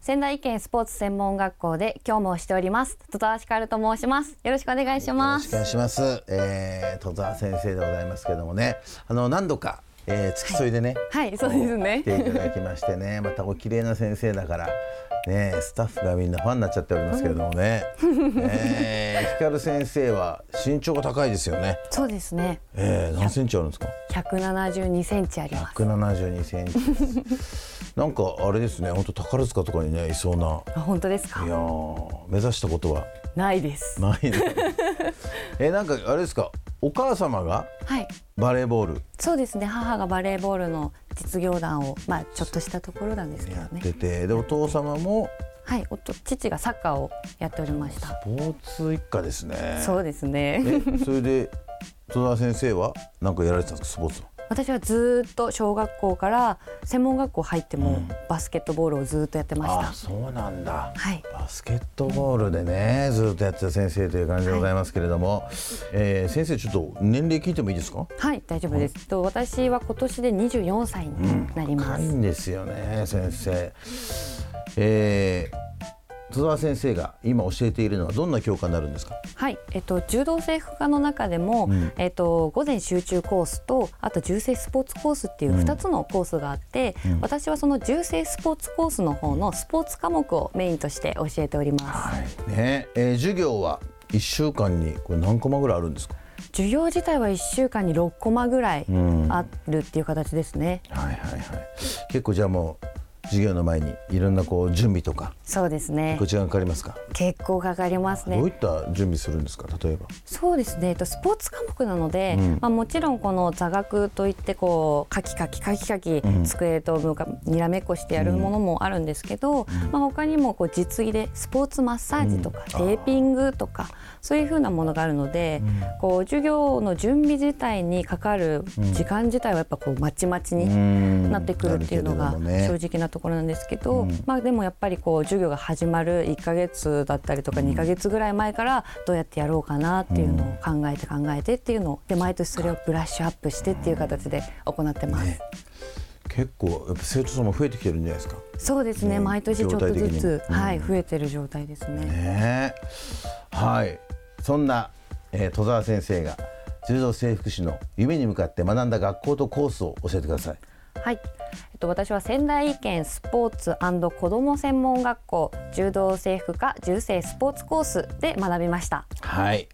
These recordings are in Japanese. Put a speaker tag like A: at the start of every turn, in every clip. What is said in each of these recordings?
A: 仙台県スポーツ専門学校で今日もしております。戸沢ひかると申します。よろしくお願いします。
B: よろしくお願いします、えー、戸沢先生でございますけどもね。あの何度かえー、付き添いでね、
A: はい、はい、そうですね。
B: 来ていただきましてね、またお綺麗な先生だから、ね、スタッフがみんなファンになっちゃっておりますけれどもね。えー、光先生は身長が高いですよね。
A: そうですね。
B: えー、何センチあるんですか？
A: 百七十二センチあります。
B: 百七十二センチ。なんかあれですね、本当宝塚とかにねいそうな。
A: あ、本当ですか？
B: いや目指したことは？
A: ないです。
B: ないです。えなんかあれですか？お母様がバレーボール、はい、
A: そうですね。母がバレーボールの実業団をまあちょっとしたところなんですけどね。
B: やっててでお父様も
A: はい。おと父がサッカーをやっておりました。ス
B: ポーツ一家ですね。
A: そうですね。
B: それで戸田先生は何かやられてたんですか？スポーツは
A: 私はずっと小学校から専門学校入ってもバスケットボールをずっとやってました、
B: うん、そうなんだ、
A: はい、
B: バスケットボールでねずっとやってた先生という感じでございますけれども、はい、えー、先生ちょっと年齢聞いてもいいですか？
A: はい大丈夫です、と私は今年で24歳になります、うん、
B: いんですよね先生。えー戸沢先生が今教えているのはどんな教科になるんですか？
A: はい、えっと柔道整復科の中でも、うん、えっと午前集中コースとあと重生スポーツコースっていう二つのコースがあって、うん、私はその重生スポーツコースの方のスポーツ科目をメインとして教えております。は
B: い、ね、えー、授業は一週間にこれ何コマぐらいあるんですか？
A: 授業自体は1週間に6コマぐらいあるっていう形ですね。
B: うん、はいはいはい。結構じゃあもう授業の前にいろんなこう準備とか
A: そうですね。
B: こちらかかりますか？
A: 結構かかりますね。
B: どういった準備するんですか？例えば。
A: そうですね。スポーツ科目なので、うん、まあ、もちろんこの座学といってこうカキカキカキカキ、机とにらめっこしてやるものもあるんですけど、うん、まあ、他にもこう実技でスポーツマッサージとか、テーピングとかそういうふうなものがあるので、こう授業の準備自体にかかる時間自体はやっぱこうまちまちになってくるっていうのが正直なところなんですけど、まあ、でもやっぱりこう授業が始まる1か月だったりとか2か月ぐらい前からどうやってやろうかなっていうのを考えて考えてっていうのをで毎年それをブラッシュアップしてっていう形で行ってます。ね
B: 結構やっぱ生徒さんも増えてきてるんじゃないですか。
A: そうですね。ね毎年ちょっとずつ、うん、はい増えてる状態ですね。
B: ねはい。そんな、えー、戸沢先生が柔道整復師の夢に向かって学んだ学校とコースを教えてください。
A: はい、えっと、私は仙台県スポーツ子ども専門学校柔道整復科柔生スポーツコースで学びました。
B: はい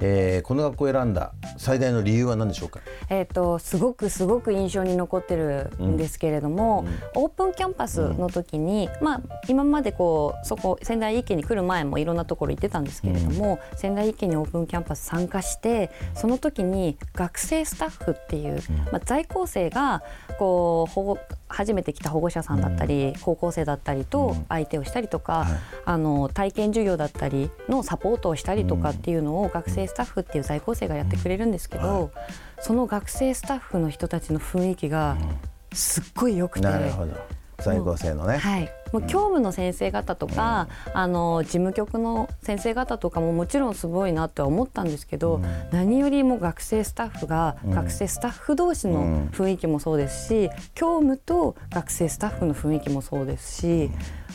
B: えー、この学校を選んだ最大の理由は何でしょうか、
A: えーと、すごくすごく印象に残ってるんですけれども、うん、オープンキャンパスの時に、うん、まあ、今までこうそこ仙台育英に来る前もいろんなところ行ってたんですけれども、うん、仙台育英にオープンキャンパス参加してその時に学生スタッフっていう、まあ、在校生がこう初めて来た保護者さんだったり、高校生だったりと相手をしたりとか、あの体験授業だったりのサポートをしたりとかっていうのを学生スタッフっていう在校生がやってくれるんですけど、その学生スタッフの人たちの雰囲気がすっごい良くて。
B: なるほど。在校生のね、
A: はい、もう教務の先生方とか、うん、あの事務局の先生方とかももちろんすごいなとは思ったんですけど、うん、何よりも学生スタッフが、うん、学生スタッフ同士の雰囲気もそうですし、教務と学生スタッフの雰囲気もそうですし。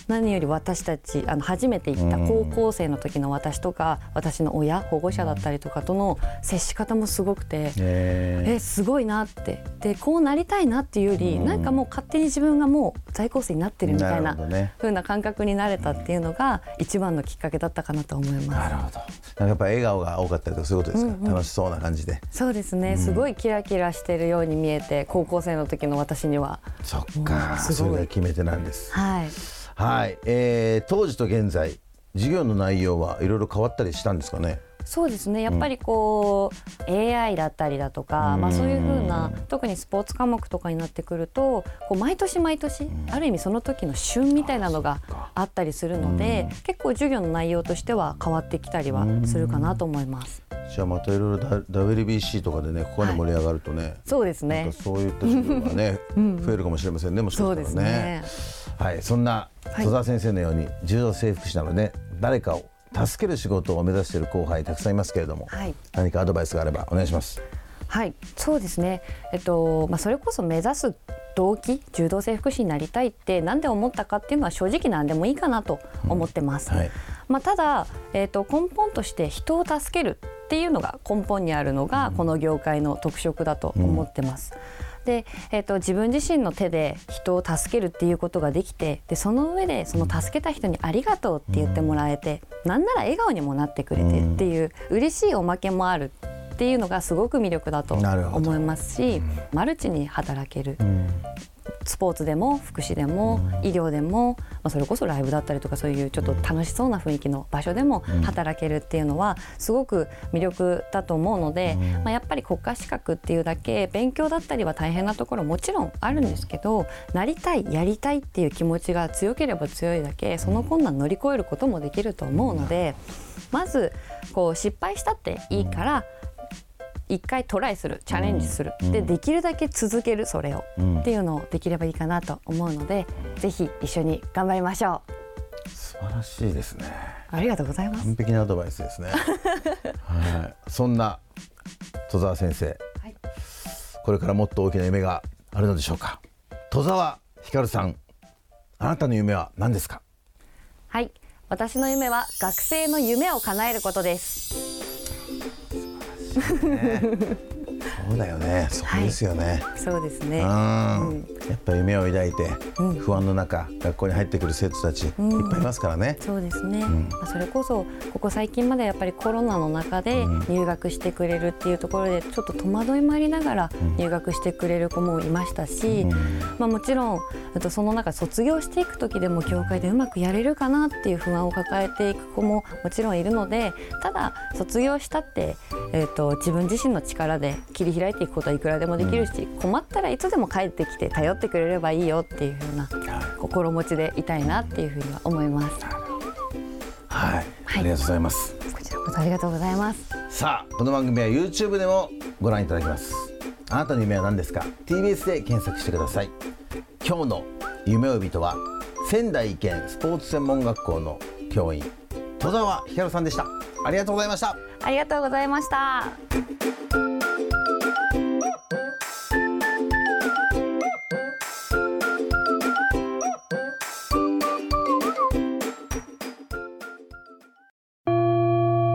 A: 何より私たちあの初めて行った高校生の時の私とか、私の親保護者だったりとかとの接し方もすごくて、えすごいなって。でこうなりたいなっていうより、なんかもう勝手に自分がもう在校生になってるみたいなう
B: ね。
A: 風な感覚になれたっていうのが一番のきっかけだったかなと思います。
B: なるほど。なんかやっぱ笑顔が多かったりとかそういうことですか、楽しそうな感じで。
A: そうですね、すごいキラキラしてるように見えて高校生の時の私には。
B: そっか、
A: すごい。
B: それが決め手なんです。
A: はい。
B: はい、えー当時と現在授業の内容はいろいろ変わったりしたんですかね？
A: そうですね。やっぱりこう、AI だったりだとか、まあ、そういうふうな特にスポーツ科目とかになってくるとこう毎年毎年、ある意味その時の旬みたいなのがあったりするので、結構授業の内容としては変わってきたりはするかなと思います。
B: じゃあまたいろいろだ WBC とかでねここで盛り上がるとね、
A: そうですね。
B: そういった授業がね、増えるかもしれませんねもしかしたらね。
A: ね。
B: はいそんな戸澤先生のように柔道整復師なので誰かを助ける仕事を目指している後輩たくさんいますけれども、
A: はい。
B: 何かアドバイスがあればお願いします。
A: はい、そうですね。えっとまあそれこそ目指す動機、柔道整復師になりたいってなんで思ったかっていうのは正直なんでもいいかなと思ってます。
B: はい。
A: まあただえっと根本として人を助けるっていうのが根本にあるのがこの業界の特色だと思ってます。で、えっと自分自身の手で人を助けるっていうことができてでその上でその助けた人にありがとうって言ってもらえて、なんなら笑顔にもなってくれてっていう嬉しいおまけもあるっていうのがすごく魅力だと思いますしマルチに働ける、スポーツでも福祉でも医療でも、まあ、それこそライブだったりとかそういうちょっと楽しそうな雰囲気の場所でも働けるっていうのはすごく魅力だと思うので、まあ、やっぱり国家資格っていうだけ勉強だったりは大変なところもちろんあるんですけどなりたいやりたいっていう気持ちが強ければ強いだけその困難乗り越えることもできると思うのでまずこう失敗したっていいから一回トライするチャレンジする、でできるだけ続けるそれを、っていうのをできればいいかなと思うのでぜひ一緒に頑張りましょう。
B: 素晴らしいですね。
A: ありがとうございます。
B: 完璧なアドバイスですね。はい。そんな戸澤先生、
A: はい。
B: これからもっと大きな夢があるのでしょうか。戸澤ひかるさんあなたの夢は何ですか？
A: はい。私の夢は学生の夢を叶えることです
B: そうだよね。そうですよね、
A: そうですね。
B: うん。やっぱ夢を抱いて不安の中、学校に入ってくる生徒たちいっぱいいますからね、
A: そうですね、まあそれこそここ最近までやっぱりコロナの中で入学してくれるっていうところでちょっと戸惑いもありながら入学してくれる子もいましたし、まあ、もちろんとその中卒業していく時でも教会でうまくやれるかなっていう不安を抱えていく子ももちろんいるのでただ卒業したって、えっと自分自身の力で切り開いていくことはいくらでもできるし、困ったらいつでも帰ってきて頼ってくれればいいよっていうふうな心持ちでいたいなっていうふうには思います。
B: はい、ありがとうございます。
A: こちらこそありがとうございます。
B: さあこの番組は YouTube でもご覧いただけます。あなたの夢は何ですか？TBS で検索してください。今日の夢追い人は仙台県スポーツ専門学校の教員戸澤ひかるさんでした。ありがとうございました
A: ありがとうございました。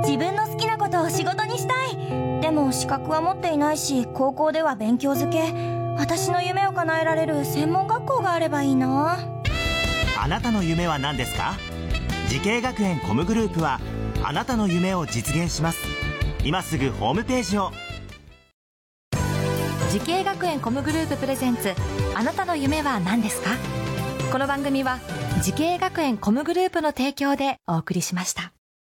C: 自分の好きなことを仕事にしたい。でも資格は持っていないし高校では勉強づけ。私の夢を叶えられる専門学校があればいいな。
D: あなたの夢は何ですか？滋慶学園 COMグループはあなたの夢を実現します。今すぐホームページを。
E: 滋慶学園 COMグループプレゼンツあなたの夢は何ですか？この番組は時系学園コムグループの提供でお送りしました。